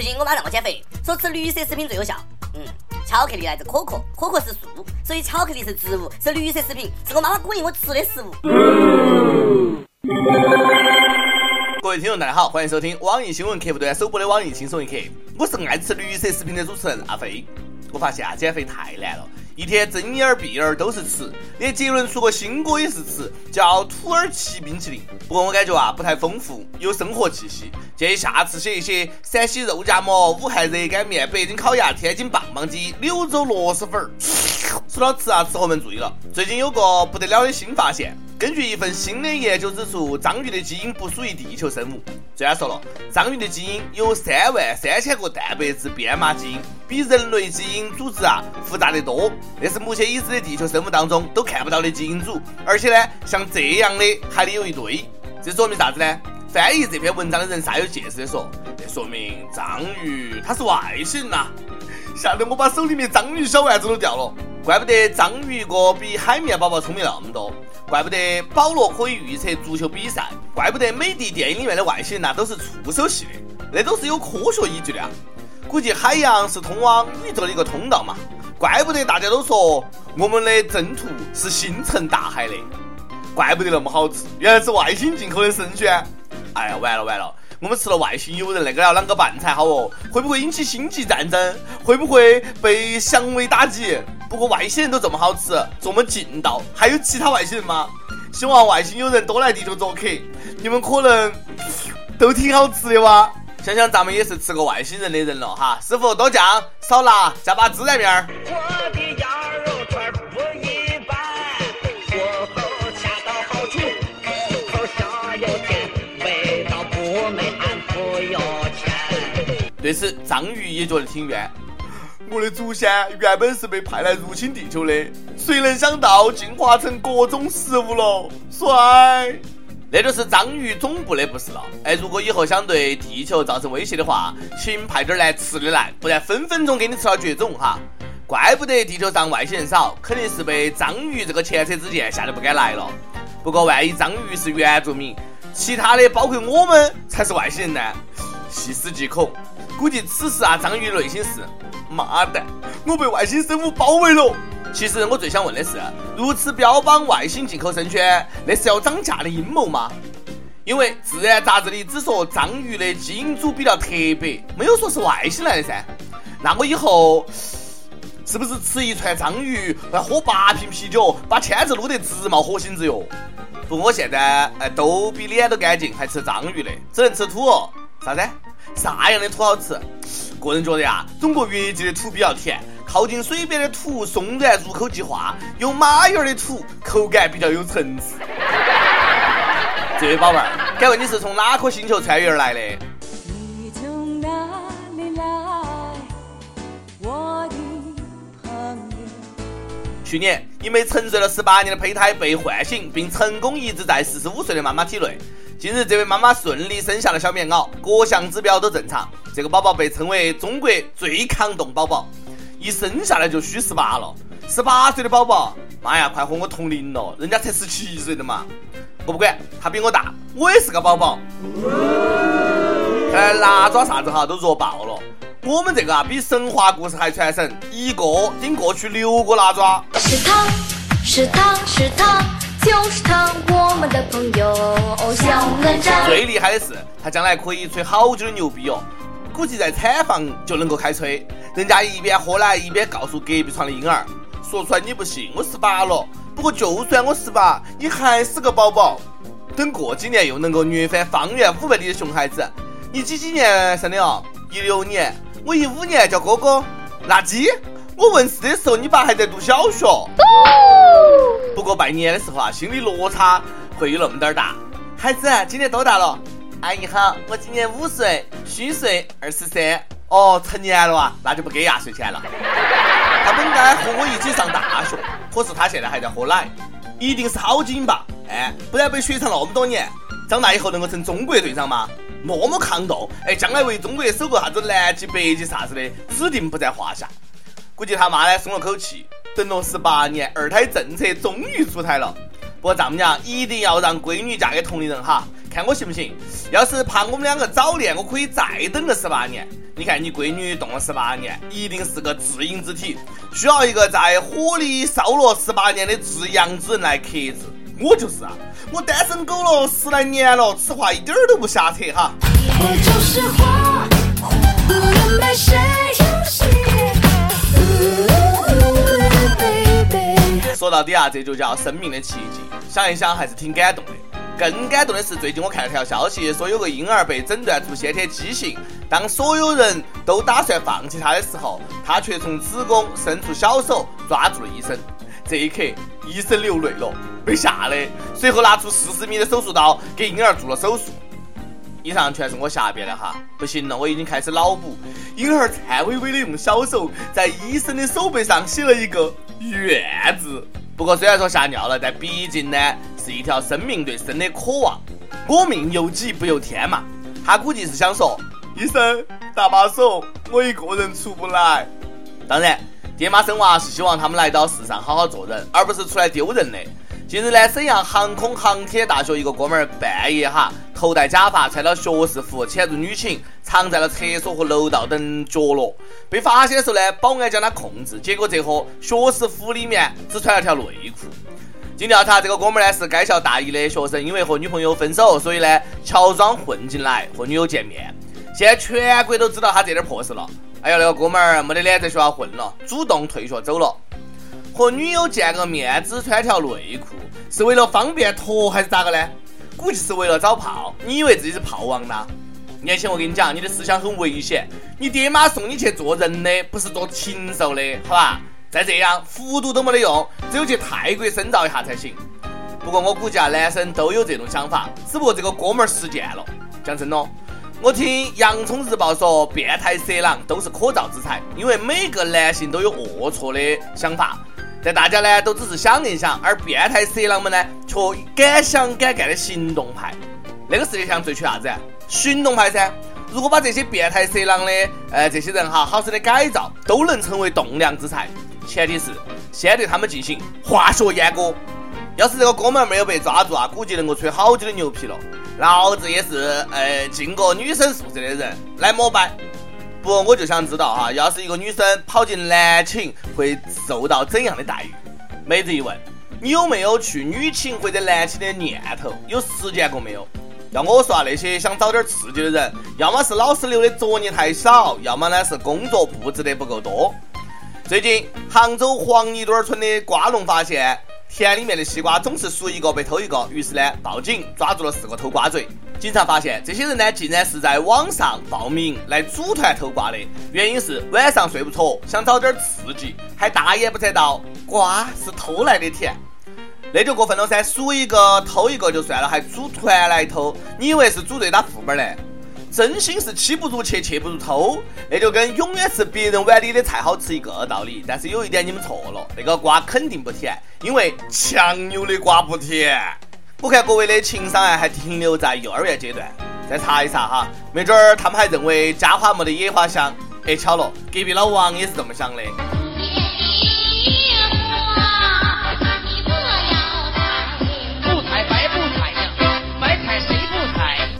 最近我妈让我减肥，说吃绿色食品最有效。嗯，巧克力来自可可，可可是树，所以巧克力是植物，是绿色食品，是我妈妈鼓励我吃的食物。各位听众，大家好，欢迎收听网易新闻客户端首播的网易轻松一刻，我是爱吃绿色食品的主持人阿飞。我发现啊，减肥太难了。一天睁眼闭眼都是吃，连杰伦出个新歌也是吃，叫土耳其冰淇淋。不过我感觉啊不太丰富，有生活气息。建议下次写一些陕西肉夹馍、武汉热干面、北京烤鸭、天津棒棒鸡、柳州螺蛳粉儿。说到吃啊，吃货们注意了，最近有个不得了的新发现。根据一份新的研究指出，章鱼的基因不属于地球生物。专家说了，章鱼的基因有三万三千个蛋白质编码基因，比人类基因组织啊复杂得多。那是目前已知的地球生物当中都看不到的基因组。而且呢，像这样的还得有一堆。这说明啥子呢？翻译这篇文章的人煞有介事的说，这说明章鱼它是外星人呐！吓得我把手里面章鱼小丸子都掉了。怪不得章鱼哥比海绵宝宝聪明那么多，怪不得保罗可以预测足球比赛，怪不得美的电影里面的外星人呐都是触手系的，那都是有科学依据的啊！估计海洋是通往宇宙的一个通道嘛，怪不得大家都说我们的征途是星辰大海的，怪不得那么好吃，原来是外星进口的生鲜！哎呀，完了完了！我们吃了外星友人，那个要啷个办才好哦？会不会引起星际战争？会不会被降维打击？不过外星人都这么好吃，这么劲道，还有其他外星人吗？希望外星有人多来地球做客，你们可能都挺好吃的哇！想想咱们也是吃过外星人的人了哈，师傅多酱少辣，加把孜然面儿。对此，章鱼也觉得挺冤。我的祖先原本是被派来入侵地球的，谁能想到进化成各种食物了？帅！那就是章鱼总部的不是了。哎，如果以后想对地球造成威胁的话，请派点来吃的来，不然分分钟给你吃了绝种哈！怪不得地球上外星人少，肯定是被章鱼这个前车之鉴吓得不敢来了。不过万一章鱼是原住民，其他的包括我们才是外星人呢？细思极恐。估计此时啊，章鱼内心是：妈的，我被外星生物包围了。其实我最想问的是，如此标榜外星进口生鲜，那是要涨价的阴谋吗？因为《自然》杂志里只说章鱼的基因组比较特别，没有说是外星来的噻。那我以后是不是吃一串章鱼，要喝八瓶啤酒，把签子撸得直冒火星子哟？不，我现在哎都比脸都干净，还吃章鱼的，只能吃土哦。啥子？啥样的土好吃？个人觉得呀，中国越界的土比较甜，靠近水边的土松软，入口即化；有马眼的土口感比较有层次。这位宝贝儿，敢问你是从哪颗星球穿越而来的？去年，一枚沉睡了十八年的胚胎被唤醒，并成功移植在四十五岁的妈妈体内。近日，这位妈妈顺利生下了小棉袄，各项指标都正常。这个宝宝被称为中国最抗冻宝宝，一生下来就虚十八了。十八岁的宝宝，妈呀，快和我同龄了，人家才十七岁的嘛。我不管，他比我大，我也是个宝宝。看来腊爪啥子哈都弱爆了。我们这个啊，比神话故事还传神，一个顶过去六个腊爪。是他是他是他。就是他，我们的朋友小哪吒。最厉害的是，他将来可以吹好久的牛逼哦，估计在产房就能够开吹。人家一边喝奶一边告诉隔壁床的婴儿，说出来你不信，我十八了。不过就算我十八，你还是个宝宝。等过几年又能够虐翻方圆五百里的熊孩子。你几几年生的哦？一六年，我一五年叫哥哥。垃圾。我问世的时候，你爸还在读小学。不过拜年的时候啊，心理落差会有那么点儿大。孩子，今年多大了？阿姨好，我今年五岁，虚岁二十三。哦，成年了啊，那就不给压岁钱了。他本该和我一起上大学，可是他现在还在喝奶，一定是好基因吧？哎，不然被雪藏那么多年，长大以后能够成中国队长吗？那么抗冻，哎，将来为中国守个啥子南极、北极啥子的，指定不在话下。估计他妈呢松了口气，等了十八年，二胎政策终于出台了。不过丈母娘一定要让闺女嫁给同龄人哈，看我行不行？要是怕我们两个早恋，我可以再等个十八年。你看你闺女动了十八年，一定是个至阴之体，需要一个在火里烧了十八年的至阳之人来克制。我就是啊，我单身狗了十来年了，此话一点儿都不瞎扯哈。我就是花，不能被谁到底啊，这就叫生命的奇迹。想一想，还是挺感动的。更感动的是，最近我看了条消息，说有个婴儿被诊断出先天畸形。当所有人都打算放弃他的时候，他却从子宫伸出小手抓住了医生。这一刻，医生流泪了，被吓的。随后拿出四十米的手术刀给婴儿做了手术。以上全是我瞎编的哈，不行了，我已经开始脑补。婴儿颤巍巍的用小手在医生的手背上写了一个“愿”字。不过虽然说吓尿了，但毕竟呢是一条生命对生的渴望。我命由己不由天嘛。他估计是想说，医生搭把手，我一个人出不来。当然，爹妈生娃是希望他们来到世上好好做人，而不是出来丢人的。近日呢，沈阳航空航天大学一个哥们儿半夜哈，头戴假发，穿了学士服，潜入女寝，藏在了厕所和楼道等角落。被发现的时候呢，保安将他控制，结果这盒学士服里面只穿了条内裤。经调查，这个哥们儿呢是该校大一的学生，因为和女朋友分手，所以呢乔装混进来和女友见面。现在全国都知道他这点破事了。哎呀，那个哥们儿没得脸在学校混了，主动退学走了。和女友见个面只穿条内裤，是为了方便脱还是咋个呢？估计是为了找炮。你以为自己是炮王呢？年轻，我跟你讲，你的思想很危险。你爹妈送你去做人的，不是做禽兽的，好吧？再这样，复读都没得用，只有去泰国深造一下才行。不过我估计啊，男生都有这种想法，只不过这个哥们儿实践了。讲真哦，我听洋葱日报说，变态色狼都是可造之材，因为每个男性都有龌龊的想法。但大家呢，都只是想一想，而变态色狼们呢，却敢想敢干的行动派。那个世界上最缺啥子？行动派噻！如果把这些变态色狼的，呃，这些人哈，好生的改造，都能成为栋梁之才。前提是先对他们进行化学阉割。要是这个哥们儿没有被抓住啊，估计能够吹好久的牛皮了。老子也是，呃，进过女生宿舍的人，来膜拜。不，我就想知道哈，要是一个女生跑进男寝，会受到怎样的待遇？每日一问，你有没有去女寝或者男寝的念头？有实践过没有？要我说啊，那些想找点刺激的人，要么是老师留的作业太少，要么呢是工作布置的不够多。最近，杭州黄泥墩村的瓜农发现。田里面的西瓜总是熟一个被偷一个，于是呢报警抓住了四个偷瓜贼。警察发现这些人呢竟然是在网上报名来组团偷瓜的，原因是晚上睡不着，想找点刺激，还大言不惭道瓜是偷来的甜，那就过分了噻，数一个偷一个就算了，还组团来偷，你以为是组队打副本呢？真心是妻不如妾，妾不如偷，那就跟永远吃别人碗里的菜好吃一个道理。但是有一点你们错了，那个瓜肯定不甜，因为强扭的瓜不甜。我看各位的情商啊，还停留在幼儿园阶段。再查一查哈，没准儿他们还认为家花没得野花香。哎，巧了，隔壁老王也是这么想的。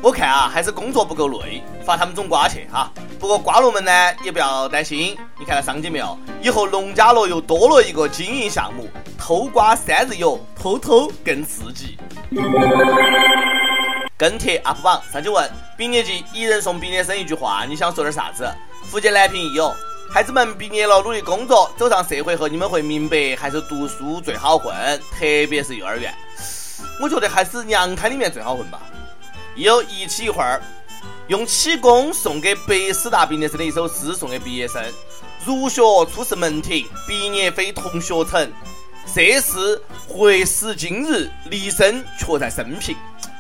我看啊，还是工作不够累，罚他们种瓜去哈。不过瓜农们呢，也不要担心，你看到商机没有？以后农家乐又多了一个经营项目——偷瓜三日游，偷偷更刺激。跟帖 UP 榜上去问：毕业季一人送毕业生一句话，你想说点啥子？福建南平一友，孩子们毕业了，努力工作，走上社会后，你们会明白，还是读书最好混，特别是幼儿园。我觉得还是娘胎里面最好混吧。有一起一会儿，用启功送给北师大毕业生的一首诗送给毕业生：入学初是门庭，毕业非同学城。涉世会时今日，离生却在生平。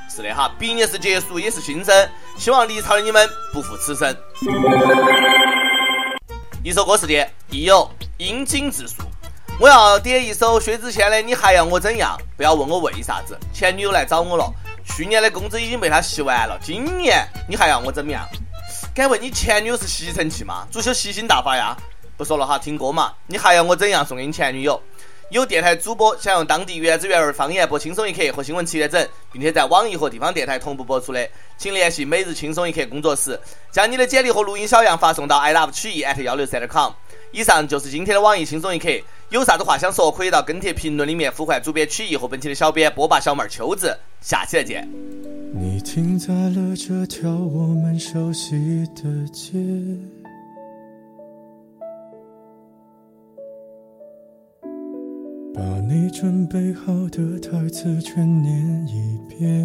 是的哈，毕业是结束，也是新生。希望离巢的你们不负此生。一首歌时间，亦有阴景自述。我要点一首薛之谦的《你还要我怎样》，不要问我为啥子，前女友来找我了。去年的工资已经被他吸完了，今年你还要我怎么样？敢问你前女友是吸尘器吗？足球吸星大法呀！不说了哈，听歌嘛。你还要我怎样？送给你前女友。有电台主播想用当地原汁原味方言播《轻松一刻》和新闻七点整，并且在网易和地方电台同步播出的，请联系每日轻松一刻工作室，将你的简历和录音小样发送到 i love 曲艺 at 幺六三点 com。以上就是今天的网易轻松一刻，有啥子话想说，可以到跟帖评论里面呼唤主编曲艺和本期的小编波霸小妹秋子，下期再见。你停在了这条我们熟悉的街。把你准备好的台词全念一遍，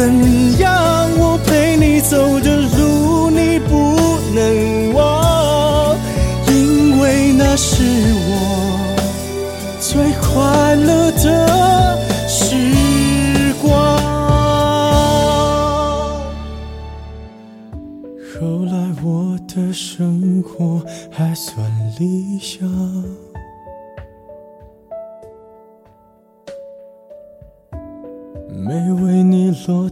怎样。我陪你走的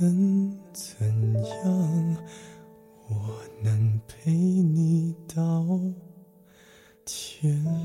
能怎样，我能陪你到天亮。